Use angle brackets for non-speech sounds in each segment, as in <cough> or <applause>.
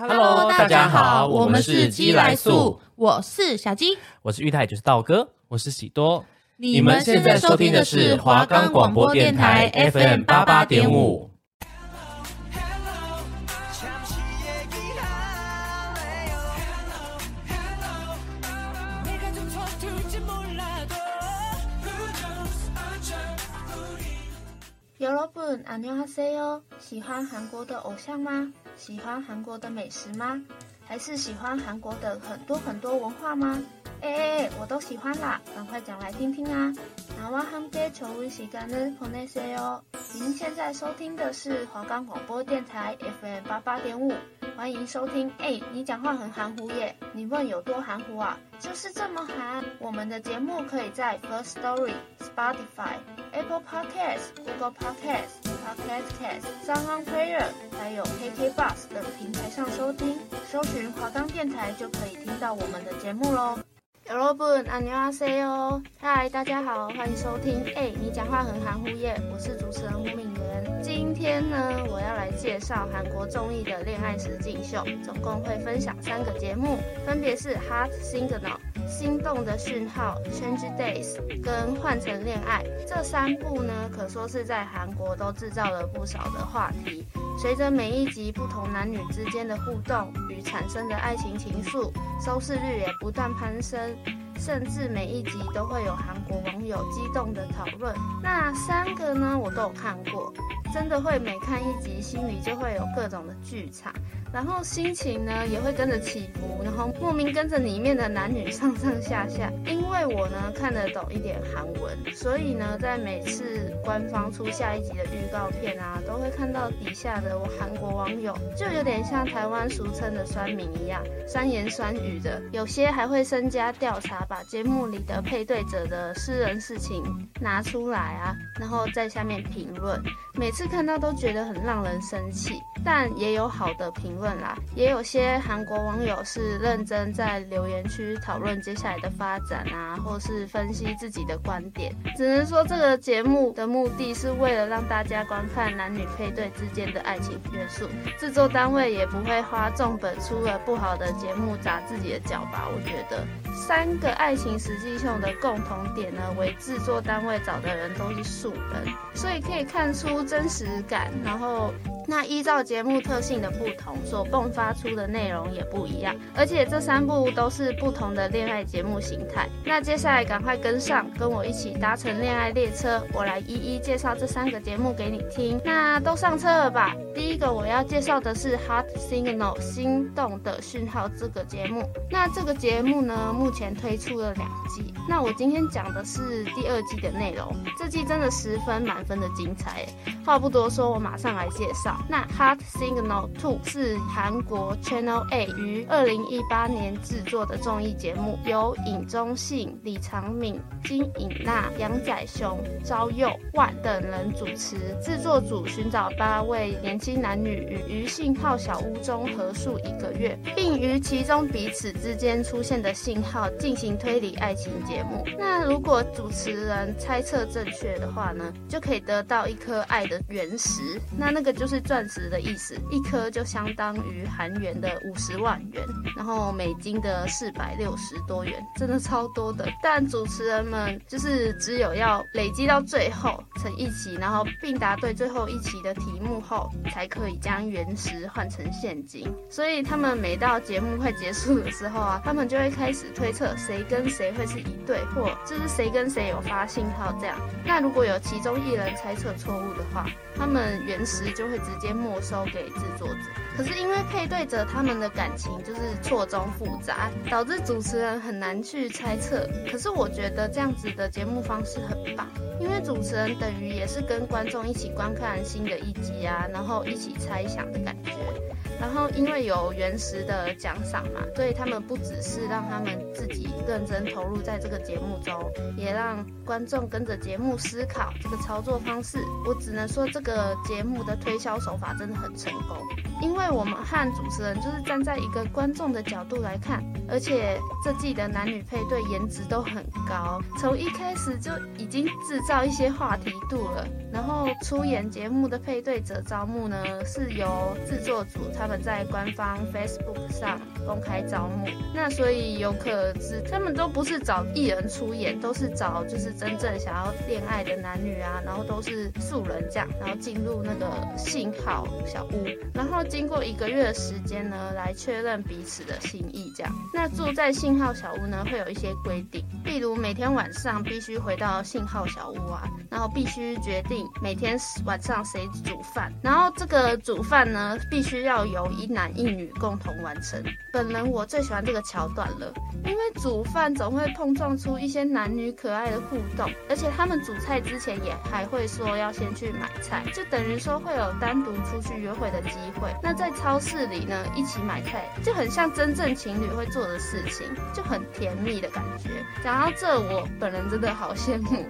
Hello，大家好，我们是鸡来素，我是小鸡，我是玉泰，就是道哥，我是喜多。你们现在收听的是华冈广播电台 FM 八八点五。 여러분，안녕하세요。喜欢韩国的偶像吗？喜欢韩国的美食吗？还是喜欢韩国的很多很多文化吗？哎哎哎，我都喜欢啦，赶快讲来听听啊！나와함께좋은시간을보내세요。您现在收听的是华冈广播电台 FM 八八点五，欢迎收听。哎，你讲话很含糊耶，你问有多含糊啊？就是这么含。我们的节目可以在 First Story、 Spotify、Apple Podcasts、Google Podcasts、Podcast Cast、SoundOnPlayer，还有 KKBox 等平台上收听，搜寻华冈电台就可以听到我们的节目喽。여러분，안녕하세요。嗨，大家好，欢迎收听。哎，你讲话很含糊耶，我是主持人吴敏媛。今天呢，我要来介绍韩国综艺的恋爱实境秀，总共会分享三个节目，分别是《Heart Signal》。 心动的讯号，Change Days，跟换成恋爱这三部呢，可说是在韩国都制造了不少的话题。随着每一集不同男女之间的互动与产生的爱情情愫，收视率也不断攀升，甚至每一集都会有韩国网友激动的讨论。那三个呢，我都有看过，真的会每看一集，心里就会有各种的剧场。然后心情呢也会跟着起伏，然后莫名跟着里面的男女上上下下。因为我呢看得懂一点韩文，所以呢在每次官方出下一集的预告片啊，都会看到底下的我韩国网友，就有点像台湾俗称的酸民一样，酸言酸语的。有些还会身家调查，把节目里的配对者的私人事情拿出来啊，然后在下面评论。每次看到都觉得很让人生气，但也有好的评论啦，也有些韩国网友是认真在留言区讨论接下来的发展啊，或是分析自己的观点。只能说这个节目的目的是为了让大家观看男女配对之间的爱情元素，制作单位也不会花重本出了不好的节目砸自己的脚吧。我觉得三个爱情实际秀的共同点呢，为制作单位找的人都是素人，所以可以看出。真实感，然后那依照节目特性的不同，所迸发出的内容也不一样，而且这三部都是不同的恋爱节目形态。那接下来赶快跟上，跟我一起搭乘恋爱列车，我来一一介绍这三个节目给你听。那都上车了吧？第一个我要介绍的是《Heart Signal》心动的讯号这个节目。那这个节目呢，目前推出了两季。那我今天讲的是第二季的内容，这季真的十分满分的精彩。话不多说，我马上来介绍。那《Heart Signal 2》是韩国 Channel A 于二零一八年制作的综艺节目，由尹中信、李长敏、金尹娜、杨宰雄、赵佑万等人主持。制作组寻找八位年轻男女于于信号小屋中合宿一个月，并于其中彼此之间出现的信号进行推理爱情节节目。那如果主持人猜测正确的话呢，就可以得到一颗爱的原石，那那个就是钻石的意思，一颗就相当于韩元的五十万元，然后美金的四百六十多元，真的超多的。但主持人们就是只有要累积到最后成一期，然后并答对最后一期的题目后，才可以将原石换成现金。所以他们每到节目快结束的时候啊，他们就会开始推测谁跟谁会是一对，或就是谁跟谁有发信号这样。那如果有其中一人猜测错误的话，他们原石就会直接没收给制作组。可是因为配对者他们的感情就是错综复杂，导致主持人很难去猜测。可是我觉得这样子的节目方式很棒，因为主持人等于也是跟观众一起观看新的一集啊，然后一起猜想的感觉。然后因为有原石的奖赏嘛，所以他们不只是让他们自己认真投入在这个节目中，也让观众跟着节目思考这个操作方式。我只能说这个节目的推销手法真的很成功，因为我们和主持人就是站在一个观众的角度来看，而且这季的男女配对颜值都很高，从一开始就已经制造一些话题度了。然后出演节目的配对者招募呢，是由制作组他们在官方 Facebook 上公开招募。那所以有可知，他们都不是找艺人出演，都是找就是真正想要恋爱的男女啊，然后都是素人这样，然后进入那个信号小屋，然后经过一个月的时间呢，来确认彼此的心意这样。那住在信号小屋呢，会有一些规定，例如每天晚上必须回到信号小屋啊，然后必须决定每天晚上谁煮饭，然后这个煮饭呢，必须要有由一男一女共同完成。本人我最喜欢这个桥段了，因为煮饭总会碰撞出一些男女可爱的互动，而且他们煮菜之前也还会说要先去买菜，就等于说会有单独出去约会的机会。那在超市里呢，一起买菜就很像真正情侣会做的事情，就很甜蜜的感觉。讲到这，我本人真的好羡慕。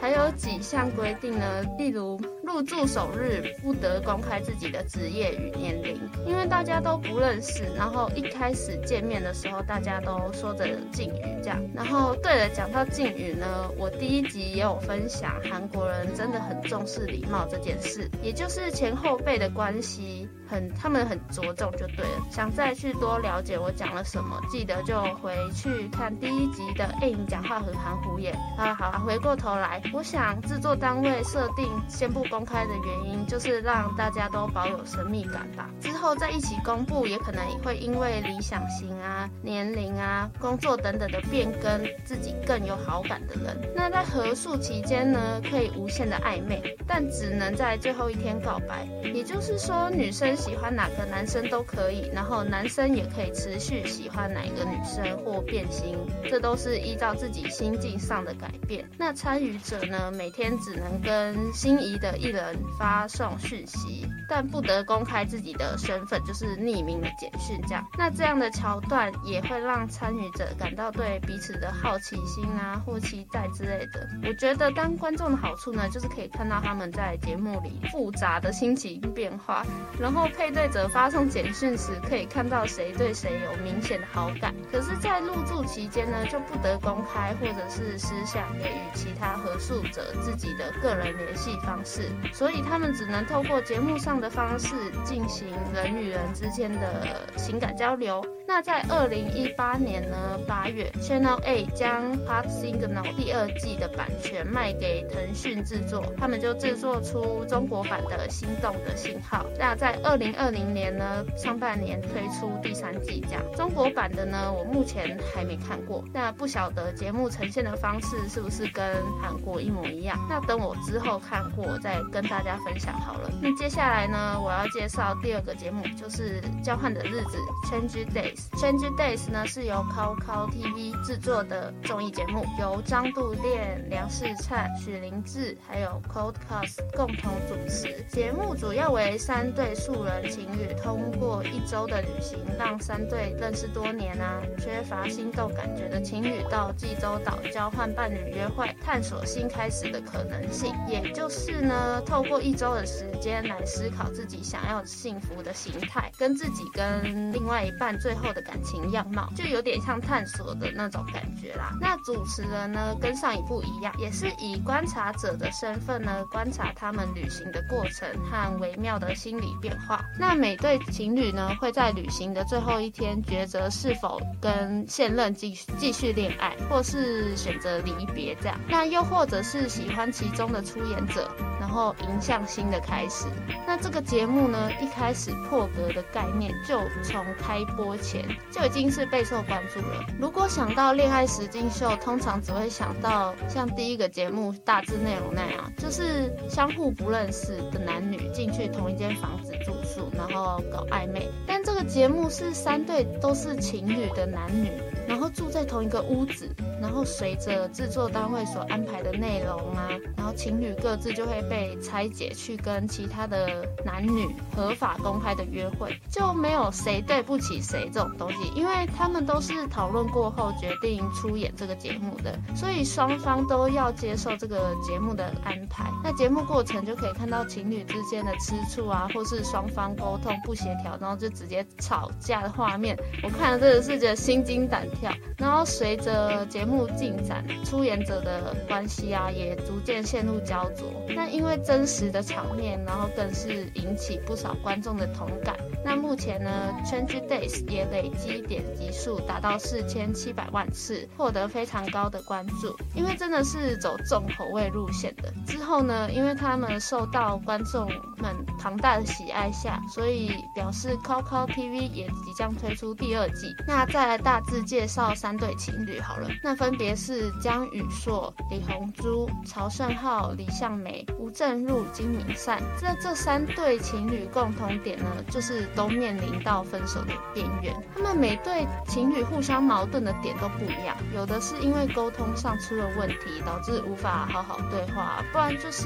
还有几项规定呢，例如入住首日不得公开自己的职业与年龄，因为大家都不认识。然后一开始见面的时候，大家都说着敬语这样。然后对了，讲到敬语呢，我第一集也有分享，韩国人真的很重视礼貌这件事，也就是前后辈的关系。很，他们很着重就对了。想再去多了解我讲了什么，记得就回去看第一集的。哎，你讲话很含糊耶。好好，回过头来，我想制作单位设定先不公开的原因，就是让大家都保有神秘感吧。之后再一起公布，也可能会因为理想型啊、年龄啊、工作等等的变更，自己更有好感的人。那在合宿期间呢，可以无限的暧昧，但只能在最后一天告白。也就是说，女生。喜欢哪个男生都可以，然后男生也可以持续喜欢哪个女生或变心，这都是依照自己心境上的改变。那参与者呢，每天只能跟心仪的艺人发送讯息，但不得公开自己的身份，就是匿名的简讯这样。那这样的桥段也会让参与者感到对彼此的好奇心啊或期待之类的。我觉得当观众的好处呢，就是可以看到他们在节目里复杂的心情变化，然后。配对者发送简讯时，可以看到谁对谁有明显的好感。可是，在入住期间呢，就不得公开或者是私下给予其他合宿者自己的个人联系方式，所以他们只能透过节目上的方式进行人与人之间的情感交流。那在二零一八年呢，八月，Channel A 将《Heart Signal》第二季的版权卖给腾讯制作，他们就制作出中国版的《心动的信号》。那在二零二零年呢，上半年推出第三季，这样中国版的呢，我目前还没看过。那不晓得节目呈现的方式是不是跟韩国一模一样？那等我之后看过再跟大家分享好了。那接下来呢，我要介绍第二个节目，就是《交换的日子》（Change Days）。Change Days 呢是由 COCO TV 制作的综艺节目，由张度恋、梁世灿、许林志还有 Coldcast 共同主持。节目主要为三对素人情侣通过一周的旅行，让三对认识多年啊缺乏心动感觉的情侣到济州岛交换伴侣约会，探索新开始的可能性。也就是呢，透过一周的时间来思考自己想要幸福的形态，跟自己跟另外一半最后。的感情样貌就有点像探索的那种感觉啦。那主持人呢，跟上一部一样，也是以观察者的身份呢，观察他们旅行的过程和微妙的心理变化。<laughs> 那每对情侣呢，会在旅行的最后一天抉择是否跟现任继续继续恋爱，或是选择离别这样。那又或者是喜欢其中的出演者，然后迎向新的开始。那这个节目呢，一开始破格的概念就从开播前。就已经是备受关注了。如果想到恋爱实境秀，通常只会想到像第一个节目大致内容那样，就是相互不认识的男女进去同一间房子住然后搞暧昧。但这个节目是三对都是情侣的男女，然后住在同一个屋子，然后随着制作单位所安排的内容啊，然后情侣各自就会被拆解去跟其他的男女合法公开的约会，就没有谁对不起谁这种。东西，因为他们都是讨论过后决定出演这个节目的，所以双方都要接受这个节目的安排。那节目过程就可以看到情侣之间的吃醋啊，或是双方沟通不协调，然后就直接吵架的画面。我看了真的是觉得心惊胆跳。然后随着节目进展，出演者的关系啊也逐渐陷入焦灼。那因为真实的场面，然后更是引起不少观众的同感。那目前呢，Change Days 也累积点击数达到四千七百万次，获得非常高的关注。因为真的是走重口味路线的。之后呢，因为他们受到观众们庞大的喜爱下，所以表示 Coco TV 也即将推出第二季。那再来大致介介绍三对情侣好了，那分别是姜宇硕、李红珠、曹胜浩、李向梅、吴正入、金敏善。这这三对情侣共同点呢，就是。都面临到分手的边缘，他们每对情侣互相矛盾的点都不一样，有的是因为沟通上出了问题，导致无法好好对话，不然就是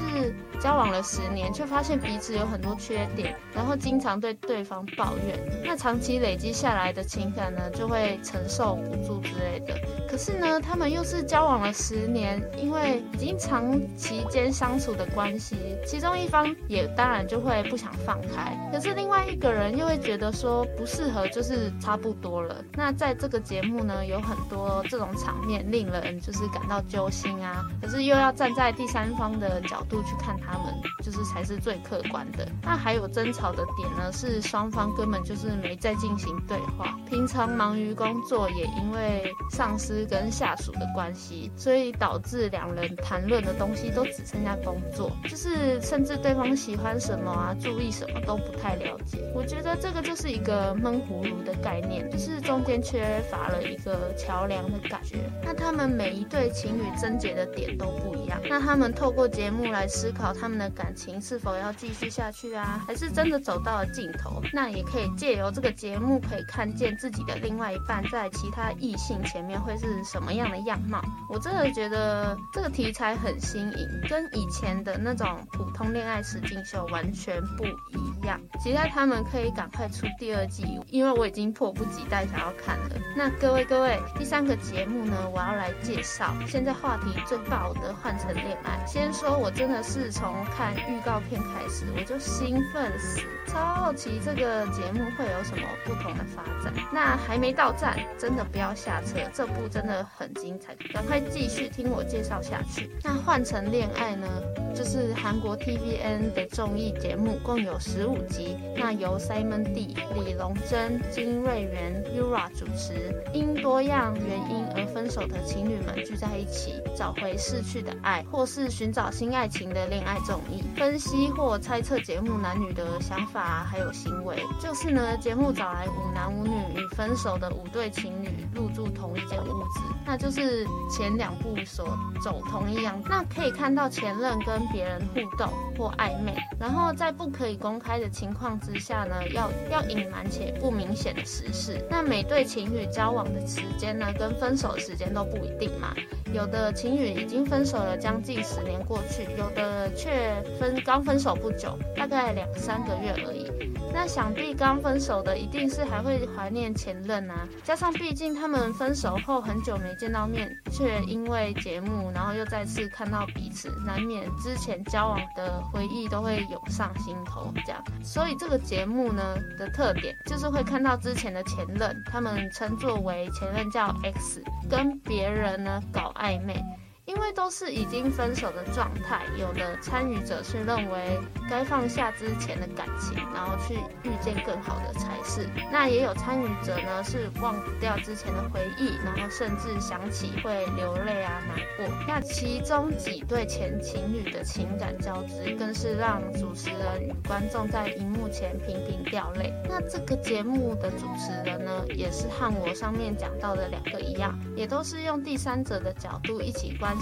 交往了十年，却发现彼此有很多缺点，然后经常对对方抱怨，那长期累积下来的情感呢，就会承受住之类的。可是呢，他们又是交往了十年，因为已经长期间相处的关系，其中一方也当然就会不想放开，可是另外一个人。又会觉得说不适合，就是差不多了。那在这个节目呢，有很多这种场面，令人就是感到揪心啊。可是又要站在第三方的角度去看他们，就是才是最客观的。那还有争吵的点呢，是双方根本就是没在进行对话。平常忙于工作，也因为上司跟下属的关系，所以导致两人谈论的东西都只剩下工作，就是甚至对方喜欢什么啊，注意什么都不太了解。我觉得。这个就是一个闷葫芦的概念，就是中间缺乏了一个桥梁的感觉。那他们每一对情侣症结的点都不一样。那他们透过节目来思考他们的感情是否要继续下去啊，还是真的走到了尽头？那也可以借由这个节目，可以看见自己的另外一半在其他异性前面会是什么样的样貌。我真的觉得这个题材很新颖，跟以前的那种普通恋爱实境秀完全不一样。期待他们可以赶快出第二季，因为我已经迫不及待想要看了。那各位各位，第三个节目呢，我要来介绍现在话题最爆的《换成恋爱》。先说我真的是从看预告片开始，我就兴奋死，超好奇这个节目会有什么不同的发展。那还没到站，真的不要要下车，这部真的很精彩，赶快继续听我介绍下去。那《换成恋爱》呢，就是韩国 TVN 的综艺节目，共有十五集。那由 Simon D。李龙珍、金瑞元、Yura 主持，因多样原因而分手的情侣们聚在一起，找回逝去的爱，或是寻找新爱情的恋爱综艺，分析或猜测节目男女的想法还有行为。就是呢，节目找来五男五女与分手的五对情侣入住同一间屋子，那就是前两步所走同一样。那可以看到前任跟别人互动或暧昧，然后在不可以公开的情况之下呢，要。要隐瞒且不明显的实事，那每对情侣交往的时间呢，跟分手的时间都不一定嘛。有的情侣已经分手了将近十年过去，有的却分刚分手不久，大概两三个月而已。那想必刚分手的一定是还会怀念前任啊，加上毕竟他们分手后很久没见到面，却因为节目然后又再次看到彼此，难免之前交往的回忆都会涌上心头。这样，所以这个节目呢的特点就是会看到之前的前任，他们称作为前任叫 X，跟别人呢搞暧昧。因为都是已经分手的状态，有的参与者是认为该放下之前的感情，然后去遇见更好的才是。那也有参与者呢是忘不掉之前的回忆，然后甚至想起会流泪啊难过。那其中几对前情侣的情感交织，更是让主持人与观众在荧幕前频频掉泪。那这个节目的主持人呢，也是和我上面讲到的两个一样，也都是用第三者的角度一起观。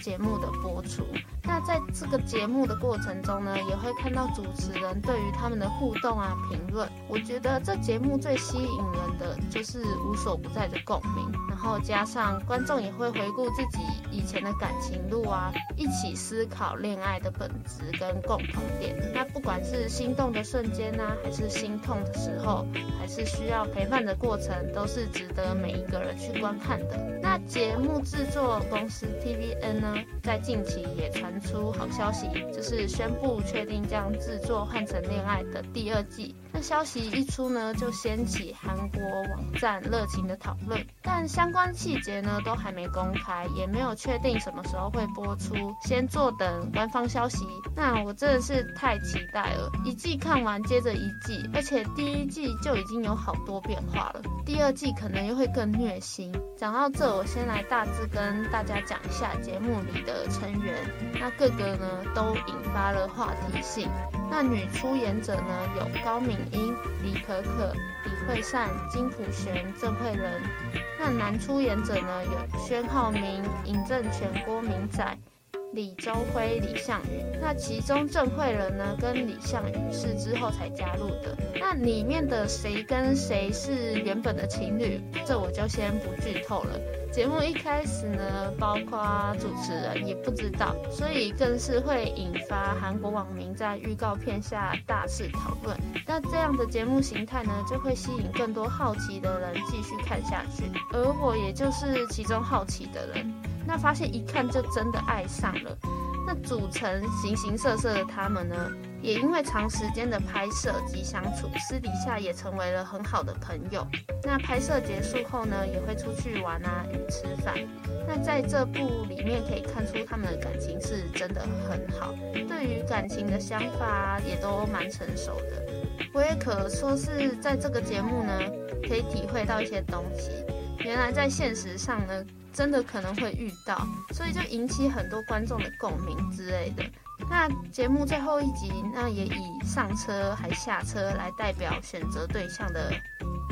节目的播出，那在这个节目的过程中呢，也会看到主持人对于他们的互动啊、评论。我觉得这节目最吸引人的就是无所不在的共鸣，然后加上观众也会回顾自己以前的感情路啊，一起思考恋爱的本质跟共同点。那不管是心动的瞬间呢、啊，还是心痛的时候，还是需要陪伴的过程，都是值得每一个人去观看的。那节目制作公司 TV。N 呢，在近期也传出好消息，就是宣布确定将制作《换乘恋爱》的第二季。那消息一出呢，就掀起韩国网站热情的讨论，但相关细节呢都还没公开，也没有确定什么时候会播出，先坐等官方消息。那我真的是太期待了，一季看完接着一季，而且第一季就已经有好多变化了，第二季可能又会更虐心。讲到这，我先来大致跟大家讲一下节目里的成员，那各个呢都引发了话题性。那女出演者呢有高敏英、李可可、李惠善、金普璇、郑慧仁。那男出演者呢有宣浩明、尹正权、郭明仔。李周辉、李相宇，那其中郑慧仁呢跟李相宇是之后才加入的。那里面的谁跟谁是原本的情侣，这我就先不剧透了。节目一开始呢，包括主持人也不知道，所以更是会引发韩国网民在预告片下大肆讨论。那这样的节目形态呢，就会吸引更多好奇的人继续看下去，而我也就是其中好奇的人。那发现一看就真的爱上了。那组成形形色色的他们呢，也因为长时间的拍摄及相处，私底下也成为了很好的朋友。那拍摄结束后呢，也会出去玩啊，与吃饭。那在这部里面可以看出他们的感情是真的很好，对于感情的想法也都蛮成熟的。我也可说是在这个节目呢，可以体会到一些东西。原来在现实上呢。真的可能会遇到，所以就引起很多观众的共鸣之类的。那节目最后一集，那也以上车还下车来代表选择对象的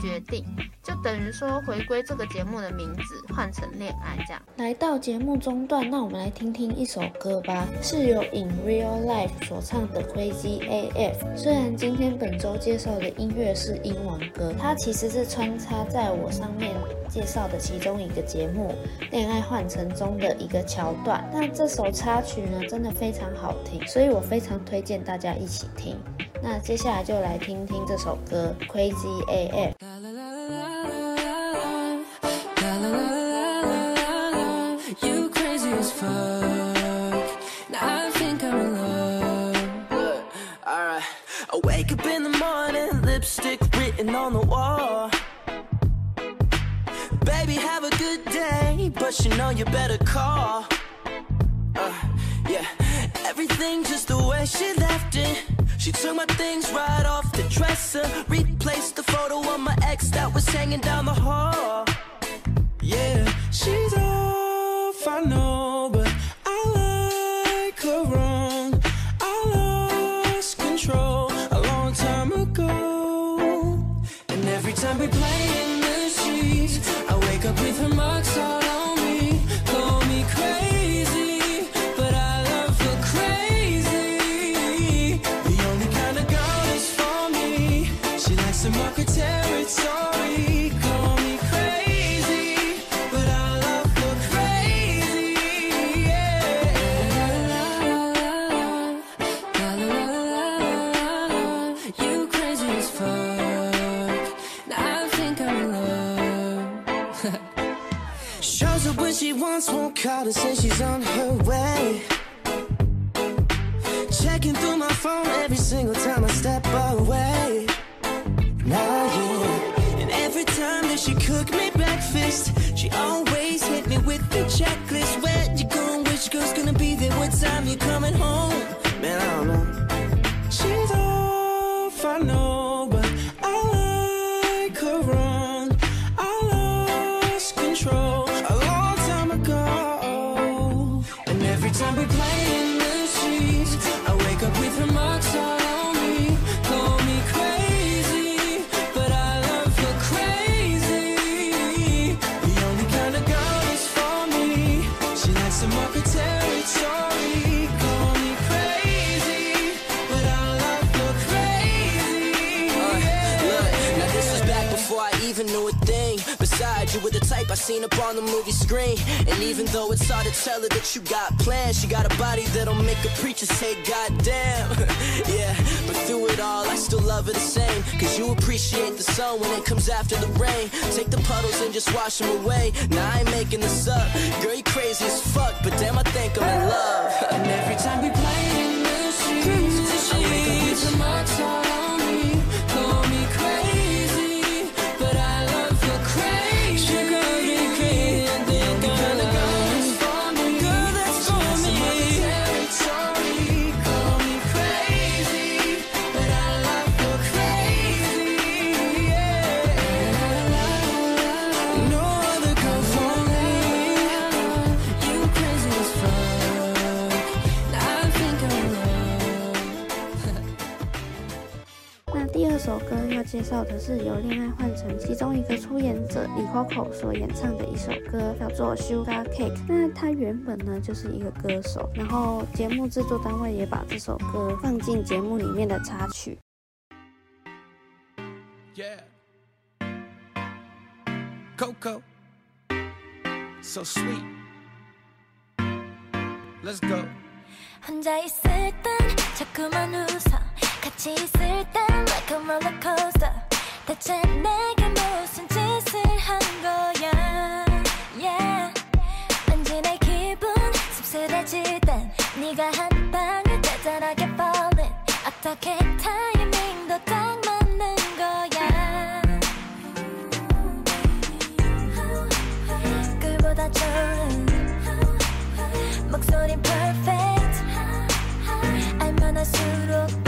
决定，就等于说回归这个节目的名字，换成恋爱这样。来到节目中段，那我们来听听一首歌吧，是由 In Real Life 所唱的 Crazy AF。虽然今天本周介绍的音乐是英文歌，它其实是穿插在我上面介绍的其中一个节目《恋爱换乘》中的一个桥段。那这首插曲呢，真的非常好听，所以我非常推荐大家一起听。那接下来就来听听这首歌《Crazy AF》。it. I wake up in the morning, lipstick written on the wall. Baby, have a good day, but you know you better call. Uh, yeah, everything just the way she left it. She took my things right off the dresser, replaced the photo of my ex that was hanging down the hall. Yeah, she's off, I know. my type I seen up on the movie screen. And even though it's hard to tell her that you got plans, she got a body that'll make a preacher say, Goddamn. <laughs> yeah, but through it all, I still love her the same. Cause you appreciate the sun when it comes after the rain. Take the puddles and just wash them away. Now I ain't making this up. Girl, you crazy as fuck, but damn, I think I'm in love. <laughs> and every time we play in 要介绍的是由恋爱换成其中一个出演者李 Coco 所演唱的一首歌，叫做 Sugar Cake。那他原本呢就是一个歌手，然后节目制作单位也把这首歌放进节目里面的插曲。 Yeah. Coco. So sweet. Let's go. 혼자 있을 땐 자꾸만 웃어 같이 있을 땐 like a roller coaster 대체 내게 무슨 짓을 한 거야? Yeah. 왠지 내 기분 씁쓸해질 땐 네가 한 방울 짜잘하게 falling 어떻게 타이밍도 딱 맞는 거야? 꿀보다 좋은 목소린 perfect. 알면 할수록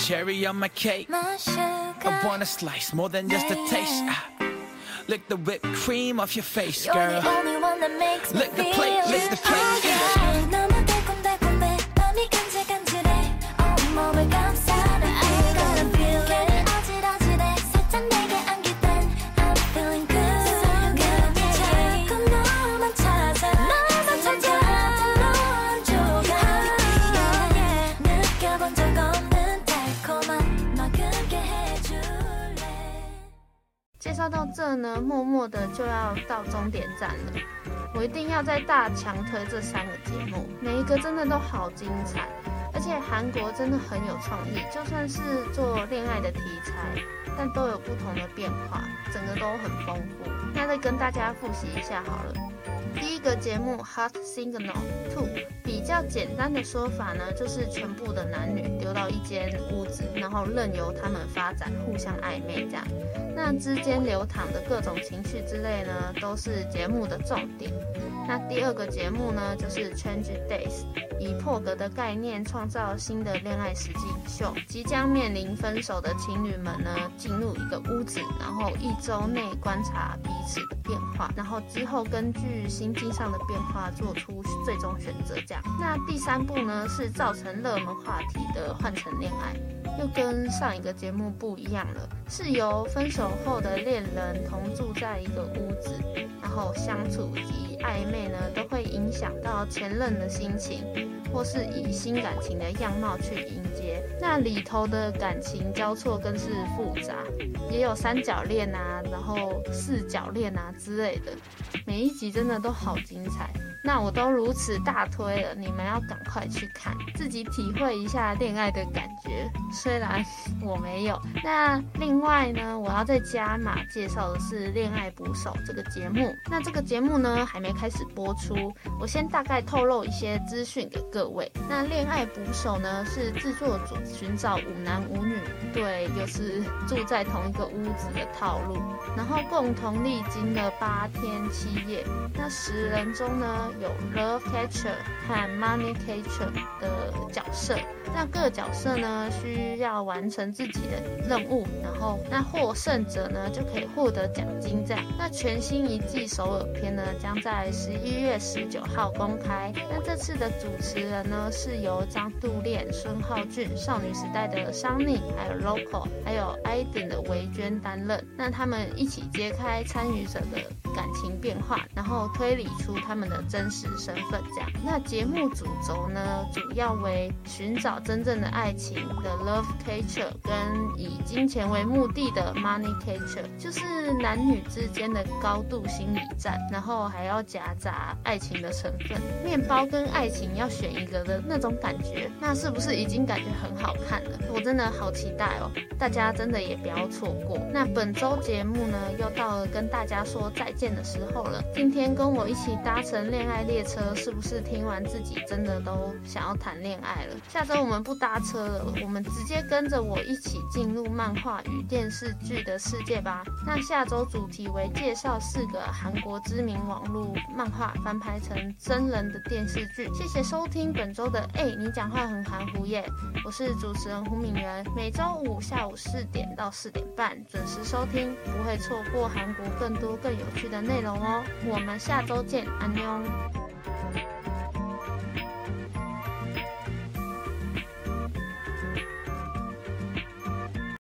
cherry on my cake. My I want a slice more than just a taste. Ah. Lick the whipped cream off your face, You're girl. the only one that makes me Lick the plate, lick the plate, 介绍到这呢，默默的就要到终点站了。我一定要再大强推这三个节目，每一个真的都好精彩，而且韩国真的很有创意，就算是做恋爱的题材，但都有不同的变化，整个都很丰富。那再跟大家复习一下好了。第一个节目《Heart Signal Two》比较简单的说法呢，就是全部的男女丢到一间屋子，然后任由他们发展，互相暧昧这样。那之间流淌的各种情绪之类呢，都是节目的重点。那第二个节目呢，就是 Change Days，以破格的概念创造新的恋爱实境秀。即将面临分手的情侣们呢，进入一个屋子，然后一周内观察彼此的变化，然后之后根据心境上的变化做出最终选择。这样。那第三部呢，是造成热门话题的换乘恋爱，又跟上一个节目不一样了，是由分手后的恋人同住在一个屋子，后相处及。暧昧呢，都会影响到前任的心情，或是以新感情的样貌去迎接。那里头的感情交错更是复杂，也有三角恋啊，然后四角恋啊之类的，每一集真的都好精彩。那我都如此大推了，你们要赶快去看，自己体会一下恋爱的感觉。虽然我没有。那另外呢，我要再加码介绍的是《恋爱捕手》这个节目。那这个节目呢，还没开始播出，我先大概透露一些资讯给各位。那《恋爱捕手》呢，是制作组寻找五男五女，对，就是住在同一个屋子的套路，然后共同历经了八天七夜。那十人中呢，有 Love Catcher 和 Money Catcher 的角色，那各角色呢，需要完成自己的任务，然后那获胜者呢就可以获得奖金。这样，那全新一季首尔篇呢将在十一月十九号公开。那这次的主持人呢是由张度恋、孙浩俊、少女时代的商妮，还有 Local，还有 iDEN 的维娟担任。那他们一起揭开参与者的感情变化，然后推理出他们的真实身份。这样，那节目主轴呢，主要为寻找真正的爱情的 Love Catcher，跟以金钱为目的的 Money Catcher，就是男女之间的高度心理战，然后还要夹杂爱情的成分。面包跟爱情要选一个的那种感觉，那是不是已经感觉很好看了？我真的好期待哦！大家真的也不要错过。那本周节目呢，又到了跟大家说再见的时候了。今天跟我一起搭乘恋爱列车，是不是听完自己真的都想要谈恋爱了？下周我我们不搭车了，我们直接跟着我一起进入漫画与电视剧的世界吧。那下周主题为介绍四个韩国知名网络漫画翻拍成真人的电视剧。谢谢收听本周的哎，你讲话很含糊耶！我是主持人胡敏媛，每周五下午四点到四点半准时收听，不会错过韩国更多更有趣的内容哦。我们下周见，安妞。